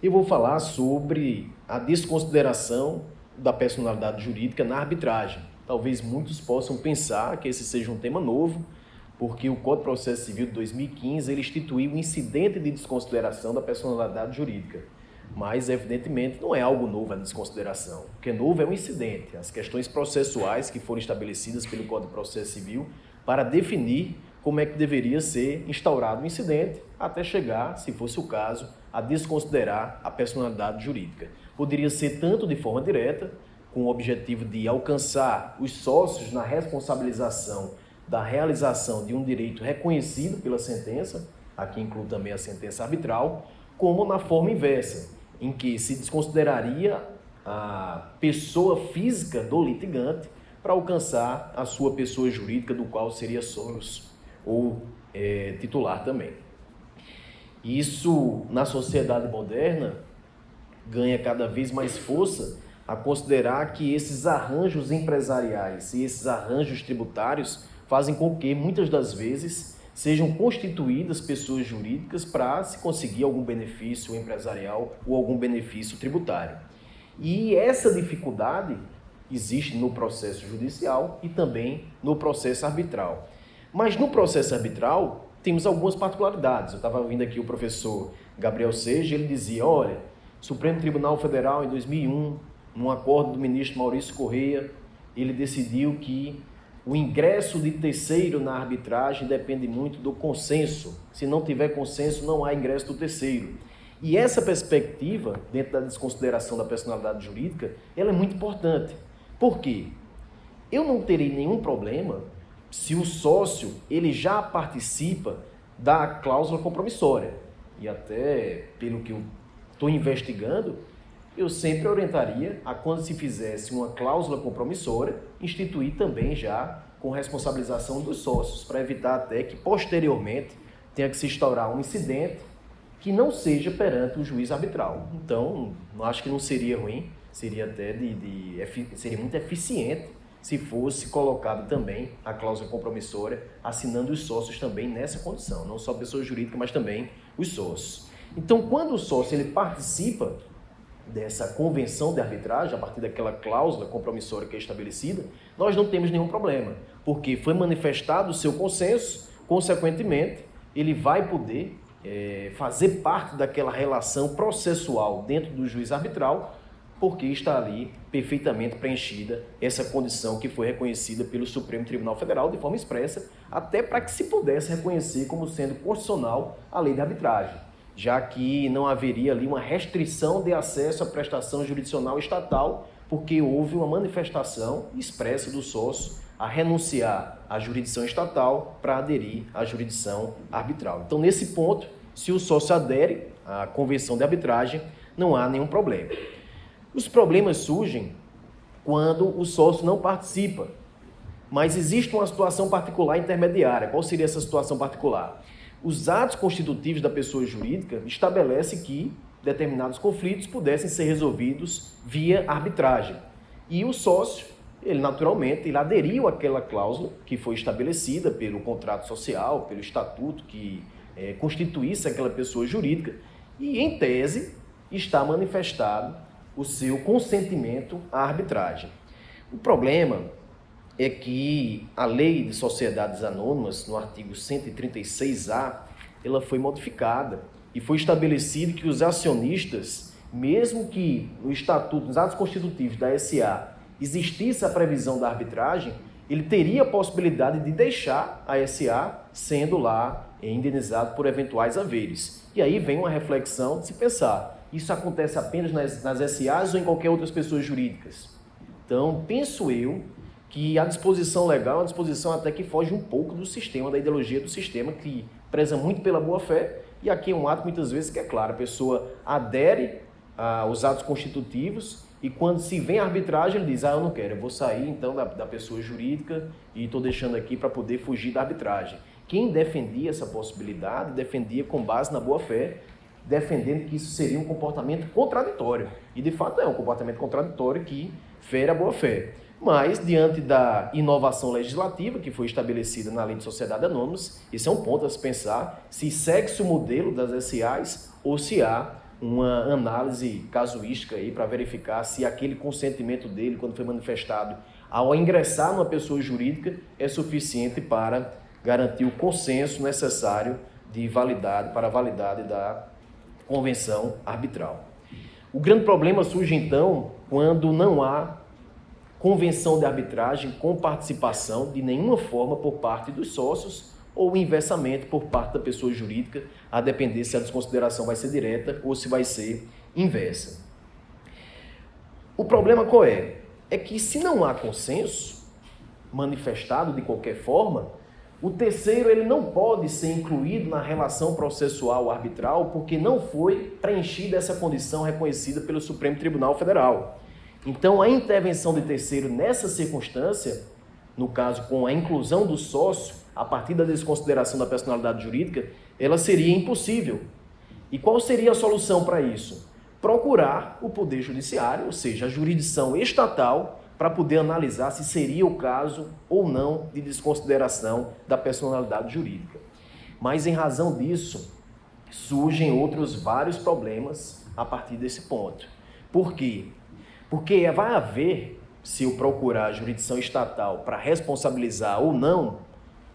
eu vou falar sobre a desconsideração da personalidade jurídica na arbitragem. Talvez muitos possam pensar que esse seja um tema novo, porque o Código de Processo Civil de 2015 ele instituiu o um incidente de desconsideração da personalidade jurídica. Mas, evidentemente, não é algo novo a desconsideração. O que é novo é um incidente, as questões processuais que foram estabelecidas pelo Código de Processo Civil para definir como é que deveria ser instaurado o incidente, até chegar, se fosse o caso, a desconsiderar a personalidade jurídica. Poderia ser tanto de forma direta, com o objetivo de alcançar os sócios na responsabilização da realização de um direito reconhecido pela sentença, aqui inclui também a sentença arbitral, como na forma inversa, em que se desconsideraria a pessoa física do litigante para alcançar a sua pessoa jurídica, do qual seria sócio ou é, titular também. Isso, na sociedade moderna, ganha cada vez mais força a considerar que esses arranjos empresariais e esses arranjos tributários fazem com que, muitas das vezes, sejam constituídas pessoas jurídicas para se conseguir algum benefício empresarial ou algum benefício tributário. E essa dificuldade existe no processo judicial e também no processo arbitral. Mas no processo arbitral, temos algumas particularidades. Eu estava ouvindo aqui o professor Gabriel Seja, ele dizia, olha, Supremo Tribunal Federal em 2001, num acordo do ministro Maurício Correia, ele decidiu que o ingresso de terceiro na arbitragem depende muito do consenso. Se não tiver consenso, não há ingresso do terceiro. E essa perspectiva, dentro da desconsideração da personalidade jurídica, ela é muito importante. Por quê? Eu não terei nenhum problema se o sócio ele já participa da cláusula compromissória. E até pelo que eu estou investigando, eu sempre orientaria a quando se fizesse uma cláusula compromissória, instituir também já com responsabilização dos sócios, para evitar até que posteriormente tenha que se instaurar um incidente que não seja perante o juiz arbitral. Então, acho que não seria ruim, seria até de, de seria muito eficiente se fosse colocado também a cláusula compromissória, assinando os sócios também nessa condição, não só a pessoa jurídica, mas também os sócios. Então, quando o sócio ele participa dessa convenção de arbitragem, a partir daquela cláusula compromissória que é estabelecida, nós não temos nenhum problema, porque foi manifestado o seu consenso, consequentemente, ele vai poder é, fazer parte daquela relação processual dentro do juiz arbitral porque está ali perfeitamente preenchida essa condição que foi reconhecida pelo Supremo Tribunal Federal de forma expressa, até para que se pudesse reconhecer como sendo constitucional a lei de arbitragem, já que não haveria ali uma restrição de acesso à prestação jurisdicional estatal, porque houve uma manifestação expressa do sócio a renunciar à jurisdição estatal para aderir à jurisdição arbitral. Então, nesse ponto, se o sócio adere à convenção de arbitragem, não há nenhum problema. Os problemas surgem quando o sócio não participa, mas existe uma situação particular intermediária. Qual seria essa situação particular? Os atos constitutivos da pessoa jurídica estabelecem que determinados conflitos pudessem ser resolvidos via arbitragem. E o sócio, ele naturalmente, ele aderiu àquela cláusula que foi estabelecida pelo contrato social, pelo estatuto que é, constituísse aquela pessoa jurídica, e em tese está manifestado o seu consentimento à arbitragem. O problema é que a lei de sociedades anônimas, no artigo 136A, ela foi modificada e foi estabelecido que os acionistas, mesmo que no estatuto, nos atos constitutivos da SA, existisse a previsão da arbitragem, ele teria a possibilidade de deixar a SA sendo lá indenizado por eventuais haveres. E aí vem uma reflexão de se pensar, isso acontece apenas nas, nas SAs ou em qualquer outras pessoas jurídicas? Então, penso eu que a disposição legal é uma disposição até que foge um pouco do sistema, da ideologia do sistema, que preza muito pela boa-fé, e aqui é um ato muitas vezes que é claro, a pessoa adere aos atos constitutivos e quando se vem a arbitragem, ele diz, ah, eu não quero, eu vou sair então da, da pessoa jurídica e estou deixando aqui para poder fugir da arbitragem. Quem defendia essa possibilidade, defendia com base na boa-fé, defendendo que isso seria um comportamento contraditório. E de fato é um comportamento contraditório que fere a boa-fé. Mas, diante da inovação legislativa que foi estabelecida na Lei de Sociedade Anônimas, esse é um ponto a se pensar se segue-se o modelo das SAs ou se há uma análise casuística aí para verificar se aquele consentimento dele, quando foi manifestado ao ingressar numa pessoa jurídica, é suficiente para garantir o consenso necessário de validade para a validade da convenção arbitral. O grande problema surge então quando não há convenção de arbitragem com participação de nenhuma forma por parte dos sócios ou inversamente por parte da pessoa jurídica, a depender se a desconsideração vai ser direta ou se vai ser inversa. O problema qual é? É que se não há consenso manifestado de qualquer forma, o terceiro ele não pode ser incluído na relação processual arbitral porque não foi preenchida essa condição reconhecida pelo Supremo Tribunal Federal. Então, a intervenção de terceiro nessa circunstância, no caso com a inclusão do sócio, a partir da desconsideração da personalidade jurídica, ela seria impossível. E qual seria a solução para isso? Procurar o Poder Judiciário, ou seja, a jurisdição estatal, para poder analisar se seria o caso ou não de desconsideração da personalidade jurídica. Mas em razão disso, surgem outros vários problemas a partir desse ponto. Por quê? Porque vai haver, se eu procurar a jurisdição estatal para responsabilizar ou não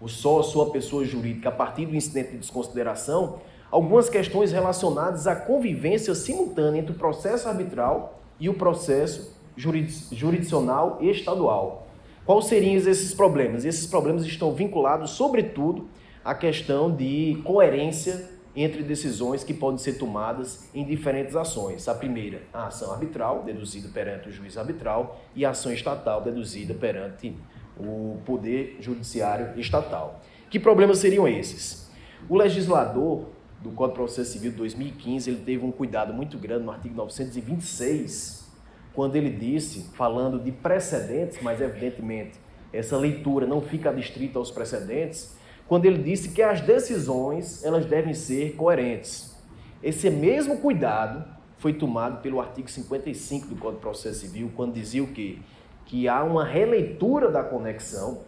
o sócio ou a pessoa jurídica a partir do incidente de desconsideração, algumas questões relacionadas à convivência simultânea entre o processo arbitral e o processo jurisdicional estadual. Quais seriam esses problemas? Esses problemas estão vinculados, sobretudo, à questão de coerência entre decisões que podem ser tomadas em diferentes ações. A primeira, a ação arbitral, deduzida perante o juiz arbitral, e a ação estatal, deduzida perante o Poder Judiciário Estatal. Que problemas seriam esses? O legislador do Código de Processo Civil de 2015 ele teve um cuidado muito grande no artigo 926, quando ele disse, falando de precedentes, mas evidentemente essa leitura não fica adstrita aos precedentes, quando ele disse que as decisões elas devem ser coerentes. Esse mesmo cuidado foi tomado pelo artigo 55 do Código de Processo Civil, quando dizia o quê? que há uma releitura da conexão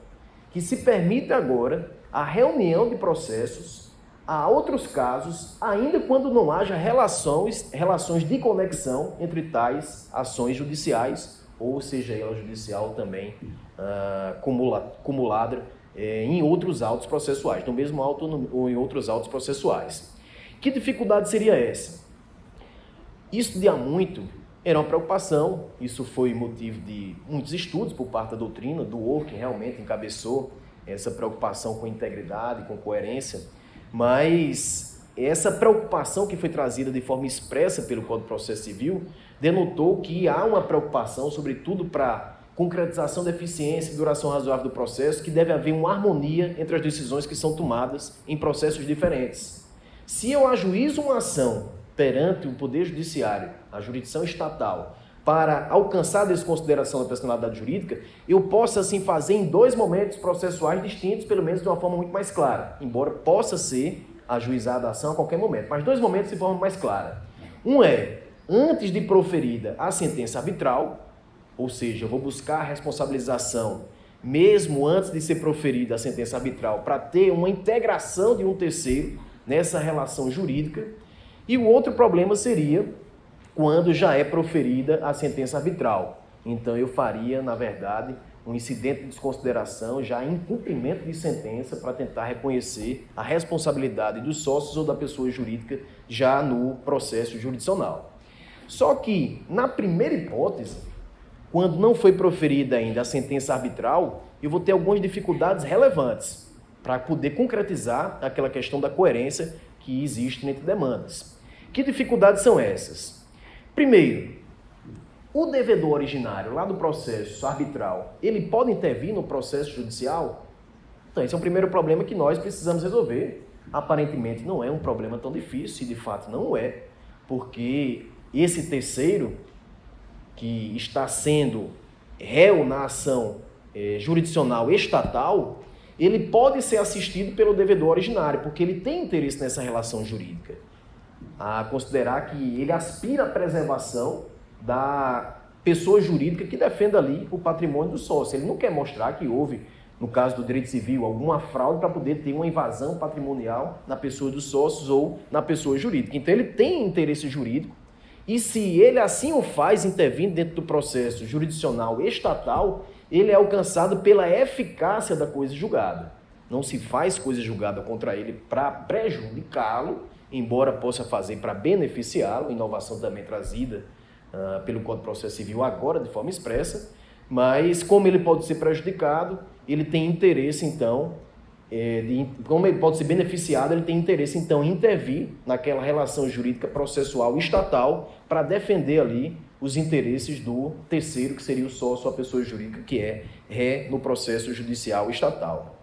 que se permite agora a reunião de processos a outros casos, ainda quando não haja relações, relações de conexão entre tais ações judiciais, ou seja, ela judicial também uh, cumula, acumulada eh, em outros autos processuais, no mesmo auto ou em outros autos processuais. Que dificuldade seria essa? Isso de há muito era uma preocupação. Isso foi motivo de muitos estudos por parte da doutrina, do que realmente encabeçou essa preocupação com integridade, com coerência, mas essa preocupação que foi trazida de forma expressa pelo Código de Processo Civil denotou que há uma preocupação, sobretudo para concretização da eficiência e duração razoável do processo, que deve haver uma harmonia entre as decisões que são tomadas em processos diferentes. Se eu ajuizo uma ação perante o Poder Judiciário, a jurisdição estatal, para alcançar a desconsideração da personalidade jurídica, eu possa assim fazer em dois momentos processuais distintos, pelo menos de uma forma muito mais clara, embora possa ser ajuizada a ação a qualquer momento, mas dois momentos de forma mais clara. Um é antes de proferida a sentença arbitral, ou seja, eu vou buscar a responsabilização mesmo antes de ser proferida a sentença arbitral, para ter uma integração de um terceiro nessa relação jurídica. E o outro problema seria quando já é proferida a sentença arbitral. Então eu faria, na verdade, um incidente de desconsideração já em cumprimento de sentença para tentar reconhecer a responsabilidade dos sócios ou da pessoa jurídica já no processo jurisdicional. Só que, na primeira hipótese, quando não foi proferida ainda a sentença arbitral, eu vou ter algumas dificuldades relevantes para poder concretizar aquela questão da coerência que existe entre demandas. Que dificuldades são essas? Primeiro, o devedor originário lá do processo arbitral, ele pode intervir no processo judicial? Então, esse é o primeiro problema que nós precisamos resolver. Aparentemente não é um problema tão difícil, e de fato não é, porque esse terceiro que está sendo réu na ação é, jurisdicional estatal, ele pode ser assistido pelo devedor originário, porque ele tem interesse nessa relação jurídica a considerar que ele aspira à preservação da pessoa jurídica que defenda ali o patrimônio do sócio. Ele não quer mostrar que houve no caso do direito civil, alguma fraude para poder ter uma invasão patrimonial na pessoa dos sócios ou na pessoa jurídica. Então ele tem interesse jurídico e se ele assim o faz, intervindo dentro do processo jurisdicional estatal, ele é alcançado pela eficácia da coisa julgada. Não se faz coisa julgada contra ele para prejudicá-lo, embora possa fazer para beneficiá-lo, inovação também trazida uh, pelo Código de Processo Civil agora de forma expressa, mas como ele pode ser prejudicado, ele tem interesse então, é, de, como ele pode ser beneficiado, ele tem interesse então em intervir naquela relação jurídica processual estatal para defender ali os interesses do terceiro, que seria o sócio, a pessoa jurídica, que é ré no processo judicial estatal.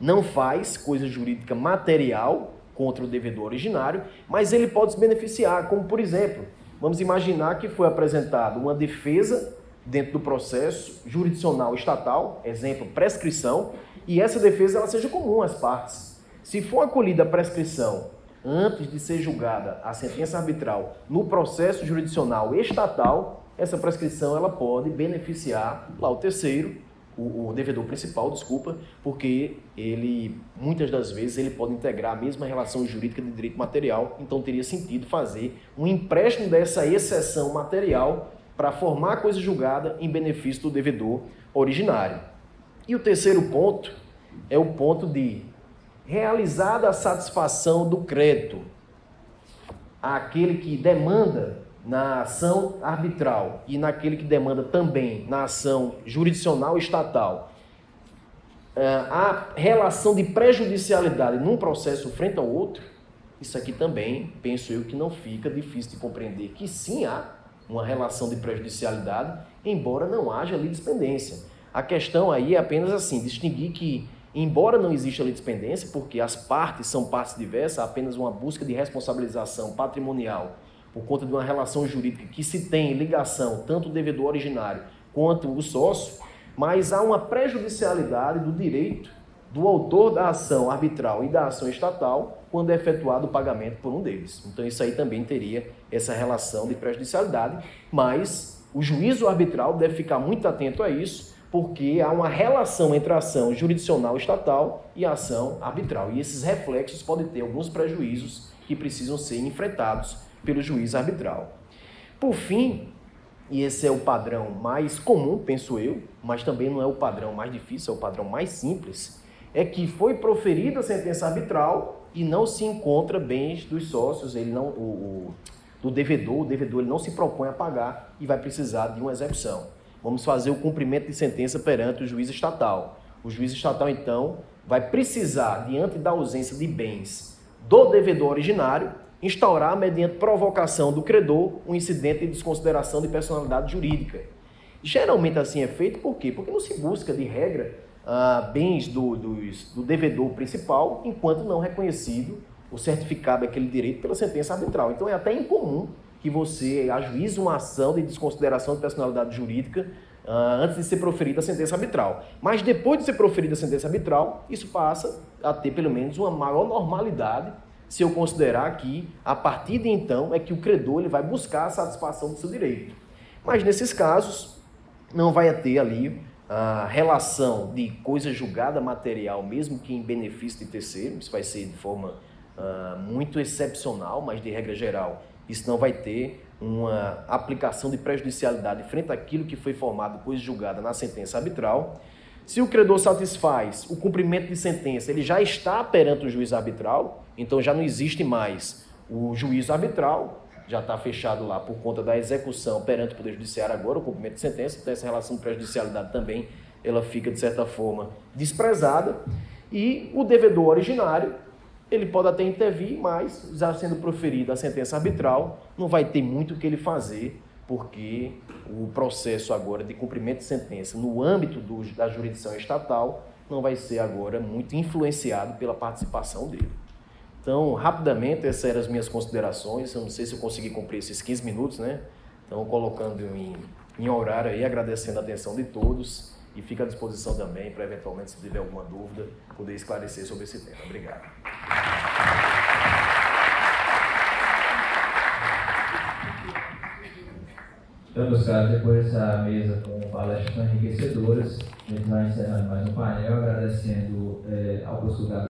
Não faz coisa jurídica material contra o devedor originário, mas ele pode se beneficiar, como por exemplo, vamos imaginar que foi apresentada uma defesa dentro do processo jurisdicional estatal, exemplo, prescrição, e essa defesa ela seja comum às partes. Se for acolhida a prescrição antes de ser julgada a sentença arbitral no processo jurisdicional estatal, essa prescrição ela pode beneficiar lá o terceiro, o, o, devedor principal, desculpa, porque ele muitas das vezes ele pode integrar a mesma relação jurídica de direito material, então teria sentido fazer um empréstimo dessa exceção material para formar a coisa julgada em benefício do devedor originário. E o terceiro ponto é o ponto de realizada a satisfação do crédito àquele que demanda na ação arbitral e naquele que demanda também na ação jurisdicional estatal eh, a relação de prejudicialidade num processo frente ao outro, isso aqui também, penso eu, que não fica difícil de compreender que sim há uma relação de prejudicialidade, embora não haja litispendência. A questão aí é apenas assim, distinguir que, embora não exista litispendência, porque as partes são partes diversas, apenas uma busca de responsabilização patrimonial por conta de uma relação jurídica que se tem ligação tanto o devedor originário quanto o sócio, mas há uma prejudicialidade do direito do autor da ação arbitral e da ação estatal quando é efetuado o pagamento por um deles. Então isso aí também teria essa relação de prejudicialidade, mas o juízo arbitral deve ficar muito atento a isso, porque há uma relação entre a ação jurisdicional estatal e a ação arbitral. E esses reflexos podem ter alguns prejuízos que precisam ser enfrentados pelo juiz arbitral. Por fim, e esse é o padrão mais comum, penso eu, mas também não é o padrão mais difícil, é o padrão mais simples, é que foi proferida a sentença arbitral e não se encontra bens dos sócios, ele não, o, o, do devedor, o devedor ele não se propõe a pagar e vai precisar de uma execução. Vamos fazer o cumprimento de sentença perante o juiz estatal. O juiz estatal, então, vai precisar, diante da ausência de bens do devedor originário, instaurar, mediante provocação do credor, um incidente de desconsideração de personalidade jurídica. Geralmente assim é feito por quê? Porque não se busca, de regra, uh, bens do, do devedor principal, enquanto não reconhecido o certificado daquele direito pela sentença arbitral. Então é até incomum que você ajuize uma ação de desconsideração de personalidade jurídica uh, antes de ser proferida a sentença arbitral. Mas depois de ser proferida a sentença arbitral, isso passa a ter pelo menos uma maior normalidade se eu considerar que a partir de então é que o credor ele vai buscar a satisfação do seu direito. Mas nesses casos não vai ter ali a relação de coisa julgada material, mesmo que em benefício de terceiro, isso vai ser de forma uh, muito excepcional, mas de regra geral, isso não vai ter uma aplicação de prejudicialidade frente àquilo que foi formado coisa julgada na sentença arbitral. Se o credor satisfaz o cumprimento de sentença, ele já está perante o juiz arbitral, então já não existe mais o juízo arbitral, já está fechado lá por conta da execução perante o Poder Judiciário agora, o cumprimento de sentença, então essa relação de prejudicialidade também ela fica, de certa forma, desprezada. E o devedor originário, ele pode até intervir, mas já sendo proferida a sentença arbitral, não vai ter muito o que ele fazer, porque o processo agora de cumprimento de sentença no âmbito do, da jurisdição estatal não vai ser agora muito influenciado pela participação dele. Então, rapidamente, essas eram as minhas considerações. Eu não sei se eu consegui cumprir esses 15 minutos, né? Então, colocando em, em horário aí, agradecendo a atenção de todos e fica à disposição também para, eventualmente, se tiver alguma dúvida, poder esclarecer sobre esse tema. Obrigado. Então, meus caros, depois dessa mesa com palestras enriquecedoras, a gente vai encerrando mais um painel, agradecendo é, ao professor Gabriel.